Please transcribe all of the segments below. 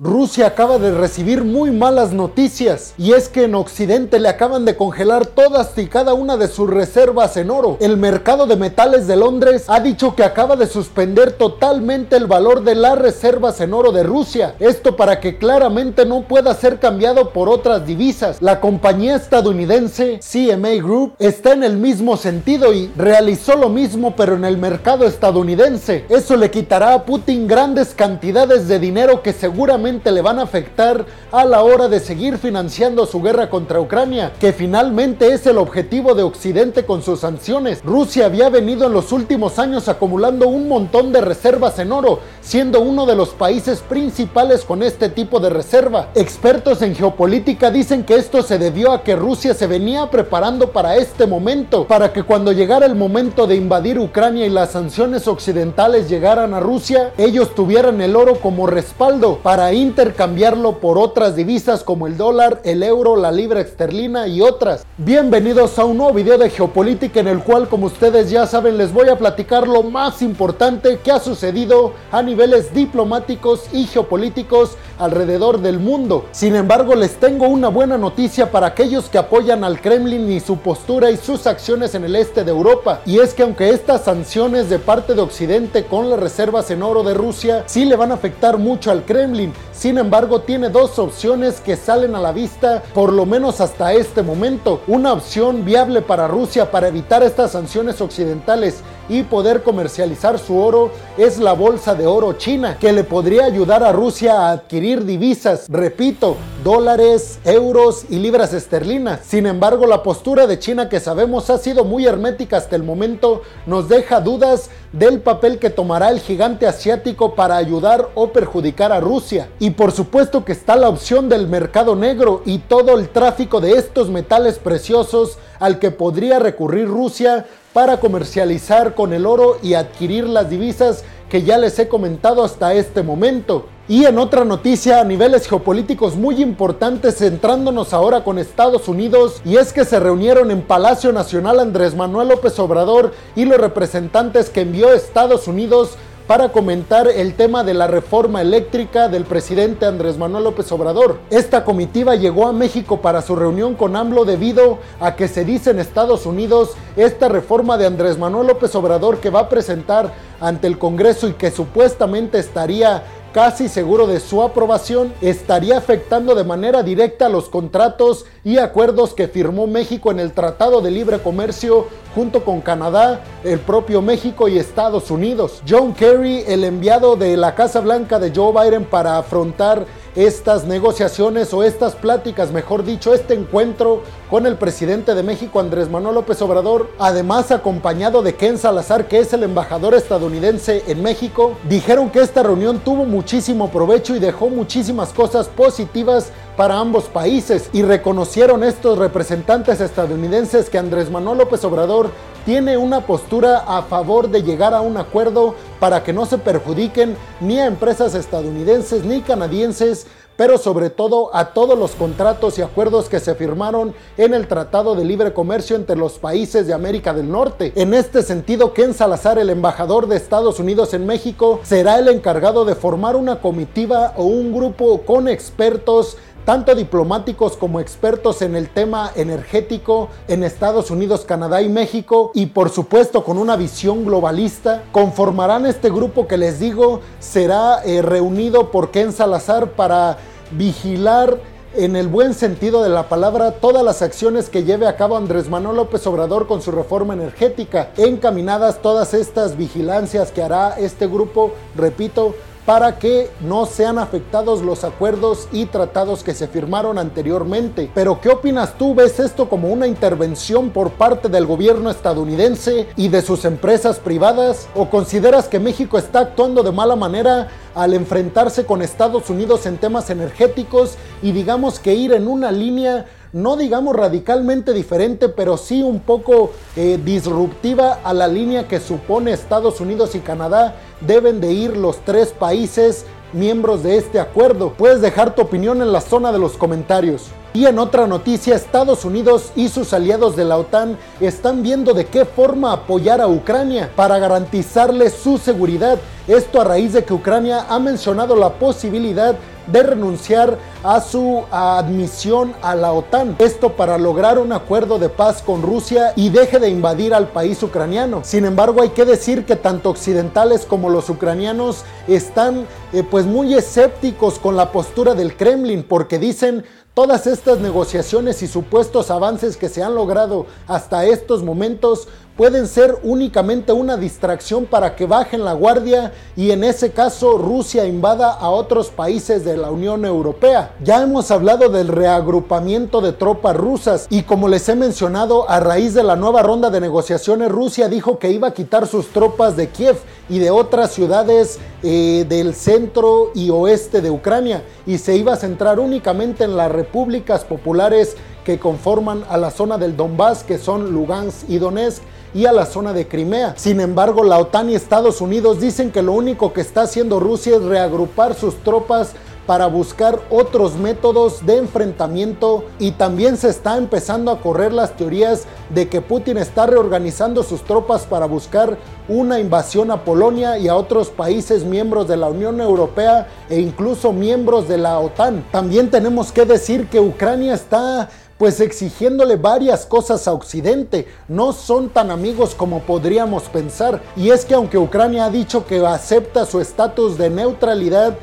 Rusia acaba de recibir muy malas noticias y es que en Occidente le acaban de congelar todas y cada una de sus reservas en oro. El mercado de metales de Londres ha dicho que acaba de suspender totalmente el valor de las reservas en oro de Rusia. Esto para que claramente no pueda ser cambiado por otras divisas. La compañía estadounidense CMA Group está en el mismo sentido y realizó lo mismo pero en el mercado estadounidense. Eso le quitará a Putin grandes cantidades de dinero que seguramente le van a afectar a la hora de seguir financiando su guerra contra Ucrania, que finalmente es el objetivo de Occidente con sus sanciones. Rusia había venido en los últimos años acumulando un montón de reservas en oro, siendo uno de los países principales con este tipo de reserva. Expertos en geopolítica dicen que esto se debió a que Rusia se venía preparando para este momento, para que cuando llegara el momento de invadir Ucrania y las sanciones occidentales llegaran a Rusia, ellos tuvieran el oro como respaldo para intercambiarlo por otras divisas como el dólar, el euro, la libra esterlina y otras. Bienvenidos a un nuevo video de geopolítica en el cual como ustedes ya saben les voy a platicar lo más importante que ha sucedido a niveles diplomáticos y geopolíticos alrededor del mundo. Sin embargo les tengo una buena noticia para aquellos que apoyan al Kremlin y su postura y sus acciones en el este de Europa. Y es que aunque estas sanciones de parte de Occidente con las reservas en oro de Rusia sí le van a afectar mucho al Kremlin, sin embargo, tiene dos opciones que salen a la vista, por lo menos hasta este momento. Una opción viable para Rusia para evitar estas sanciones occidentales y poder comercializar su oro es la bolsa de oro china, que le podría ayudar a Rusia a adquirir divisas, repito, dólares, euros y libras esterlinas. Sin embargo, la postura de China que sabemos ha sido muy hermética hasta el momento, nos deja dudas del papel que tomará el gigante asiático para ayudar o perjudicar a Rusia. Y por supuesto que está la opción del mercado negro y todo el tráfico de estos metales preciosos al que podría recurrir Rusia para comercializar con el oro y adquirir las divisas que ya les he comentado hasta este momento. Y en otra noticia a niveles geopolíticos muy importantes, centrándonos ahora con Estados Unidos, y es que se reunieron en Palacio Nacional Andrés Manuel López Obrador y los representantes que envió Estados Unidos para comentar el tema de la reforma eléctrica del presidente Andrés Manuel López Obrador. Esta comitiva llegó a México para su reunión con AMLO debido a que se dice en Estados Unidos esta reforma de Andrés Manuel López Obrador que va a presentar ante el Congreso y que supuestamente estaría casi seguro de su aprobación, estaría afectando de manera directa los contratos y acuerdos que firmó México en el Tratado de Libre Comercio junto con Canadá, el propio México y Estados Unidos. John Kerry, el enviado de la Casa Blanca de Joe Biden para afrontar estas negociaciones o estas pláticas, mejor dicho, este encuentro con el presidente de México, Andrés Manuel López Obrador, además acompañado de Ken Salazar, que es el embajador estadounidense en México, dijeron que esta reunión tuvo muchísimo provecho y dejó muchísimas cosas positivas para ambos países y reconocieron estos representantes estadounidenses que Andrés Manuel López Obrador tiene una postura a favor de llegar a un acuerdo para que no se perjudiquen ni a empresas estadounidenses ni canadienses pero sobre todo a todos los contratos y acuerdos que se firmaron en el Tratado de Libre Comercio entre los países de América del Norte. En este sentido, Ken Salazar, el embajador de Estados Unidos en México, será el encargado de formar una comitiva o un grupo con expertos tanto diplomáticos como expertos en el tema energético en Estados Unidos, Canadá y México, y por supuesto con una visión globalista, conformarán este grupo que les digo será eh, reunido por Ken Salazar para vigilar en el buen sentido de la palabra todas las acciones que lleve a cabo Andrés Manuel López Obrador con su reforma energética, encaminadas todas estas vigilancias que hará este grupo, repito, para que no sean afectados los acuerdos y tratados que se firmaron anteriormente. Pero ¿qué opinas tú? ¿Ves esto como una intervención por parte del gobierno estadounidense y de sus empresas privadas? ¿O consideras que México está actuando de mala manera al enfrentarse con Estados Unidos en temas energéticos y digamos que ir en una línea no digamos radicalmente diferente, pero sí un poco eh, disruptiva a la línea que supone Estados Unidos y Canadá deben de ir los tres países miembros de este acuerdo. Puedes dejar tu opinión en la zona de los comentarios. Y en otra noticia, Estados Unidos y sus aliados de la OTAN están viendo de qué forma apoyar a Ucrania para garantizarle su seguridad. Esto a raíz de que Ucrania ha mencionado la posibilidad de renunciar a su admisión a la OTAN. Esto para lograr un acuerdo de paz con Rusia y deje de invadir al país ucraniano. Sin embargo, hay que decir que tanto occidentales como los ucranianos están eh, pues muy escépticos con la postura del Kremlin porque dicen Todas estas negociaciones y supuestos avances que se han logrado hasta estos momentos pueden ser únicamente una distracción para que bajen la guardia y en ese caso Rusia invada a otros países de la Unión Europea. Ya hemos hablado del reagrupamiento de tropas rusas y como les he mencionado, a raíz de la nueva ronda de negociaciones, Rusia dijo que iba a quitar sus tropas de Kiev y de otras ciudades eh, del centro y oeste de Ucrania y se iba a centrar únicamente en las repúblicas populares que conforman a la zona del Donbass, que son Lugansk y Donetsk y a la zona de Crimea. Sin embargo, la OTAN y Estados Unidos dicen que lo único que está haciendo Rusia es reagrupar sus tropas para buscar otros métodos de enfrentamiento y también se está empezando a correr las teorías de que Putin está reorganizando sus tropas para buscar una invasión a Polonia y a otros países miembros de la Unión Europea e incluso miembros de la OTAN. También tenemos que decir que Ucrania está pues exigiéndole varias cosas a Occidente. No son tan amigos como podríamos pensar. Y es que aunque Ucrania ha dicho que acepta su estatus de neutralidad,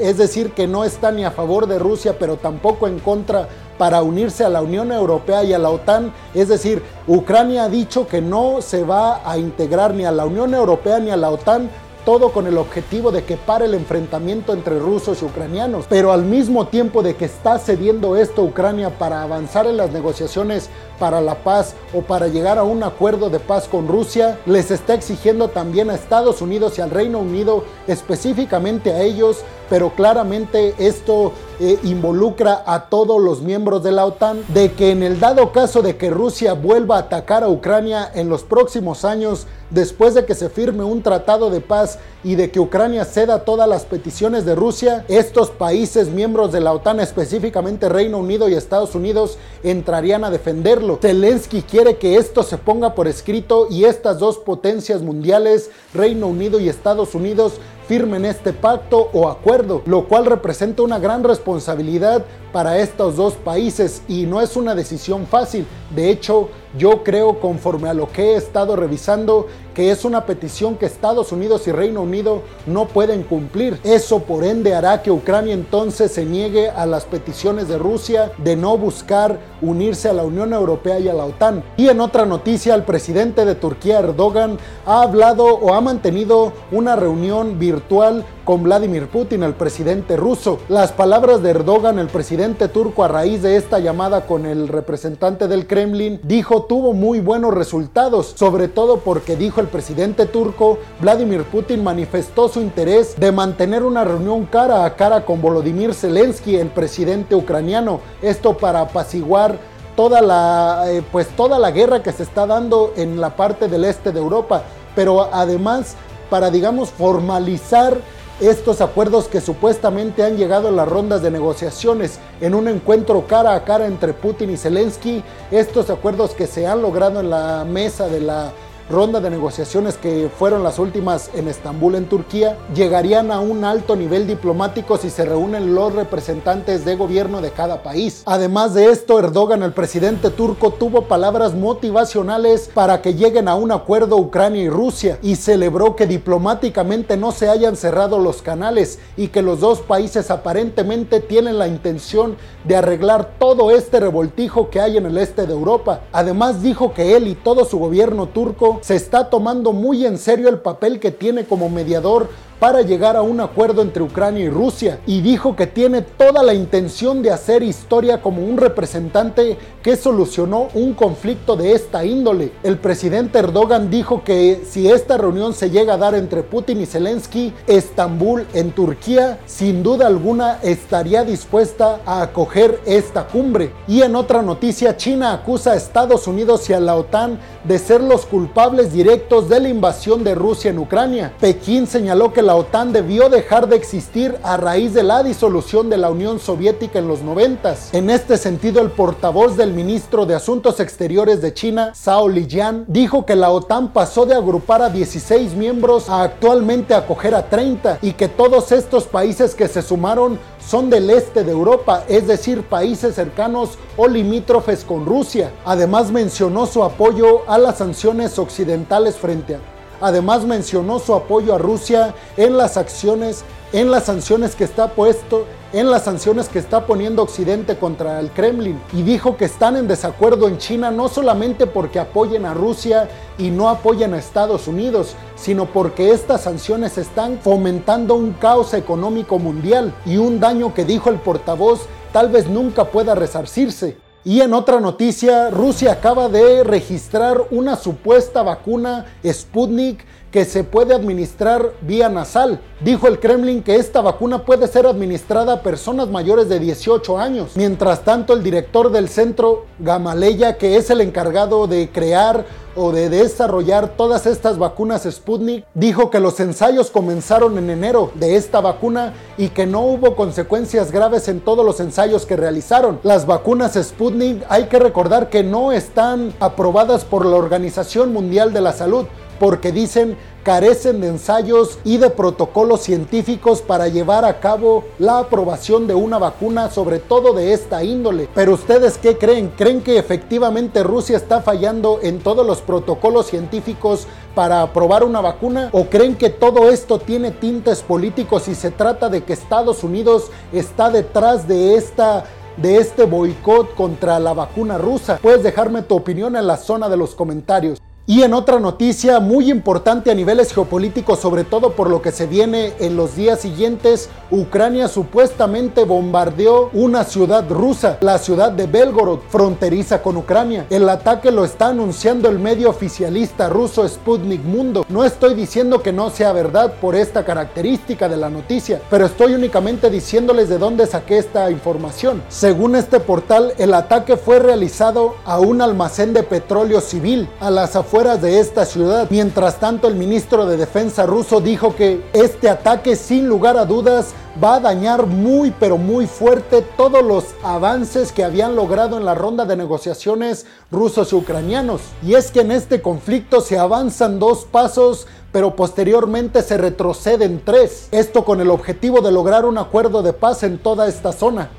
es decir, que no está ni a favor de Rusia, pero tampoco en contra para unirse a la Unión Europea y a la OTAN. Es decir, Ucrania ha dicho que no se va a integrar ni a la Unión Europea ni a la OTAN todo con el objetivo de que pare el enfrentamiento entre rusos y ucranianos. Pero al mismo tiempo de que está cediendo esto Ucrania para avanzar en las negociaciones para la paz o para llegar a un acuerdo de paz con Rusia, les está exigiendo también a Estados Unidos y al Reino Unido, específicamente a ellos, pero claramente esto eh, involucra a todos los miembros de la OTAN, de que en el dado caso de que Rusia vuelva a atacar a Ucrania en los próximos años, después de que se firme un tratado de paz y de que Ucrania ceda todas las peticiones de Rusia, estos países miembros de la OTAN, específicamente Reino Unido y Estados Unidos, entrarían a defenderlo. Zelensky quiere que esto se ponga por escrito y estas dos potencias mundiales, Reino Unido y Estados Unidos, firmen este pacto o acuerdo, lo cual representa una gran responsabilidad para estos dos países y no es una decisión fácil. De hecho, yo creo, conforme a lo que he estado revisando, que es una petición que Estados Unidos y Reino Unido no pueden cumplir. Eso por ende hará que Ucrania entonces se niegue a las peticiones de Rusia de no buscar unirse a la Unión Europea y a la OTAN. Y en otra noticia, el presidente de Turquía, Erdogan, ha hablado o ha mantenido una reunión virtual con Vladimir Putin, el presidente ruso. Las palabras de Erdogan, el presidente turco, a raíz de esta llamada con el representante del Kremlin, dijo tuvo muy buenos resultados, sobre todo porque dijo el presidente turco, Vladimir Putin manifestó su interés de mantener una reunión cara a cara con Volodymyr Zelensky, el presidente ucraniano, esto para apaciguar toda la, eh, pues toda la guerra que se está dando en la parte del este de Europa, pero además para, digamos, formalizar estos acuerdos que supuestamente han llegado a las rondas de negociaciones en un encuentro cara a cara entre Putin y Zelensky, estos acuerdos que se han logrado en la mesa de la ronda de negociaciones que fueron las últimas en Estambul, en Turquía, llegarían a un alto nivel diplomático si se reúnen los representantes de gobierno de cada país. Además de esto, Erdogan, el presidente turco, tuvo palabras motivacionales para que lleguen a un acuerdo Ucrania y Rusia y celebró que diplomáticamente no se hayan cerrado los canales y que los dos países aparentemente tienen la intención de arreglar todo este revoltijo que hay en el este de Europa. Además dijo que él y todo su gobierno turco se está tomando muy en serio el papel que tiene como mediador para llegar a un acuerdo entre Ucrania y Rusia y dijo que tiene toda la intención de hacer historia como un representante que solucionó un conflicto de esta índole. El presidente Erdogan dijo que si esta reunión se llega a dar entre Putin y Zelensky, Estambul en Turquía sin duda alguna estaría dispuesta a acoger esta cumbre. Y en otra noticia, China acusa a Estados Unidos y a la OTAN de ser los culpables directos de la invasión de Rusia en Ucrania. Pekín señaló que la la OTAN debió dejar de existir a raíz de la disolución de la Unión Soviética en los 90. En este sentido, el portavoz del ministro de Asuntos Exteriores de China, Zhao Lijian, dijo que la OTAN pasó de agrupar a 16 miembros a actualmente acoger a 30 y que todos estos países que se sumaron son del este de Europa, es decir, países cercanos o limítrofes con Rusia. Además mencionó su apoyo a las sanciones occidentales frente a Además mencionó su apoyo a Rusia en las acciones, en las sanciones que está puesto, en las sanciones que está poniendo Occidente contra el Kremlin y dijo que están en desacuerdo en China no solamente porque apoyen a Rusia y no apoyen a Estados Unidos, sino porque estas sanciones están fomentando un caos económico mundial y un daño que dijo el portavoz tal vez nunca pueda resarcirse. Y en otra noticia, Rusia acaba de registrar una supuesta vacuna Sputnik que se puede administrar vía nasal. Dijo el Kremlin que esta vacuna puede ser administrada a personas mayores de 18 años. Mientras tanto, el director del centro, Gamaleya, que es el encargado de crear o de desarrollar todas estas vacunas Sputnik, dijo que los ensayos comenzaron en enero de esta vacuna y que no hubo consecuencias graves en todos los ensayos que realizaron. Las vacunas Sputnik hay que recordar que no están aprobadas por la Organización Mundial de la Salud porque dicen carecen de ensayos y de protocolos científicos para llevar a cabo la aprobación de una vacuna, sobre todo de esta índole. Pero ustedes qué creen? ¿Creen que efectivamente Rusia está fallando en todos los protocolos científicos para aprobar una vacuna? ¿O creen que todo esto tiene tintes políticos y se trata de que Estados Unidos está detrás de esta de este boicot contra la vacuna rusa? Puedes dejarme tu opinión en la zona de los comentarios. Y en otra noticia muy importante a niveles geopolíticos, sobre todo por lo que se viene en los días siguientes, Ucrania supuestamente bombardeó una ciudad rusa, la ciudad de Belgorod, fronteriza con Ucrania. El ataque lo está anunciando el medio oficialista ruso Sputnik Mundo. No estoy diciendo que no sea verdad por esta característica de la noticia, pero estoy únicamente diciéndoles de dónde saqué esta información. Según este portal, el ataque fue realizado a un almacén de petróleo civil a las de esta ciudad. Mientras tanto, el ministro de Defensa ruso dijo que este ataque sin lugar a dudas va a dañar muy pero muy fuerte todos los avances que habían logrado en la ronda de negociaciones rusos y ucranianos. Y es que en este conflicto se avanzan dos pasos pero posteriormente se retroceden tres. Esto con el objetivo de lograr un acuerdo de paz en toda esta zona.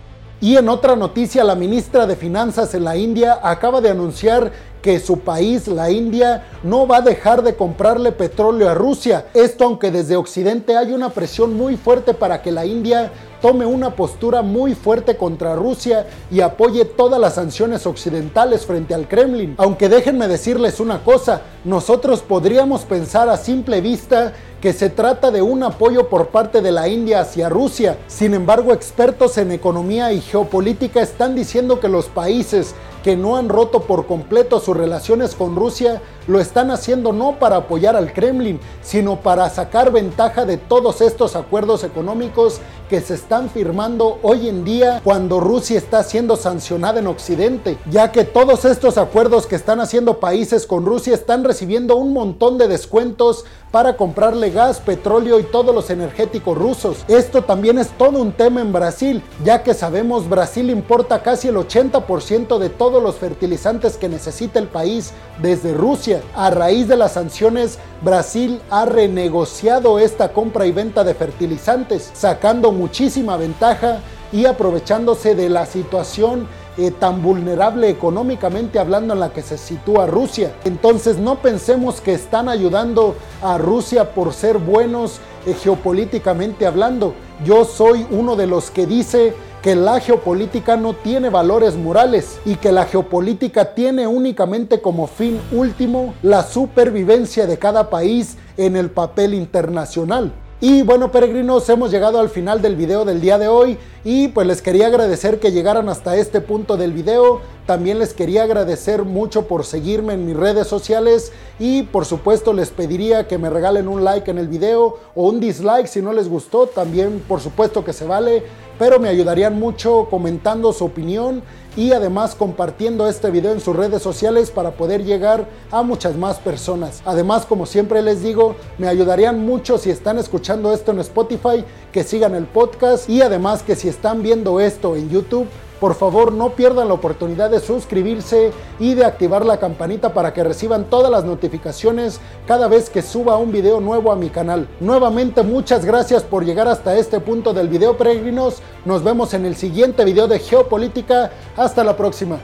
Y en otra noticia, la ministra de Finanzas en la India acaba de anunciar que su país, la India, no va a dejar de comprarle petróleo a Rusia. Esto aunque desde Occidente hay una presión muy fuerte para que la India tome una postura muy fuerte contra Rusia y apoye todas las sanciones occidentales frente al Kremlin. Aunque déjenme decirles una cosa, nosotros podríamos pensar a simple vista que se trata de un apoyo por parte de la India hacia Rusia. Sin embargo, expertos en economía y geopolítica están diciendo que los países que no han roto por completo sus relaciones con Rusia lo están haciendo no para apoyar al Kremlin, sino para sacar ventaja de todos estos acuerdos económicos que se están firmando hoy en día cuando Rusia está siendo sancionada en Occidente, ya que todos estos acuerdos que están haciendo países con Rusia están recibiendo un montón de descuentos para comprarle gas, petróleo y todos los energéticos rusos. Esto también es todo un tema en Brasil, ya que sabemos Brasil importa casi el 80% de todos los fertilizantes que necesita el país desde Rusia. A raíz de las sanciones, Brasil ha renegociado esta compra y venta de fertilizantes, sacando muchísima ventaja y aprovechándose de la situación eh, tan vulnerable económicamente hablando en la que se sitúa Rusia. Entonces no pensemos que están ayudando a Rusia por ser buenos eh, geopolíticamente hablando. Yo soy uno de los que dice que la geopolítica no tiene valores morales y que la geopolítica tiene únicamente como fin último la supervivencia de cada país en el papel internacional. Y bueno, peregrinos, hemos llegado al final del video del día de hoy y pues les quería agradecer que llegaran hasta este punto del video. También les quería agradecer mucho por seguirme en mis redes sociales y por supuesto les pediría que me regalen un like en el video o un dislike si no les gustó. También por supuesto que se vale, pero me ayudarían mucho comentando su opinión y además compartiendo este video en sus redes sociales para poder llegar a muchas más personas. Además, como siempre les digo, me ayudarían mucho si están escuchando esto en Spotify, que sigan el podcast y además que si están viendo esto en YouTube, por favor, no pierdan la oportunidad de suscribirse y de activar la campanita para que reciban todas las notificaciones cada vez que suba un video nuevo a mi canal. Nuevamente, muchas gracias por llegar hasta este punto del video, peregrinos. Nos vemos en el siguiente video de geopolítica. Hasta la próxima.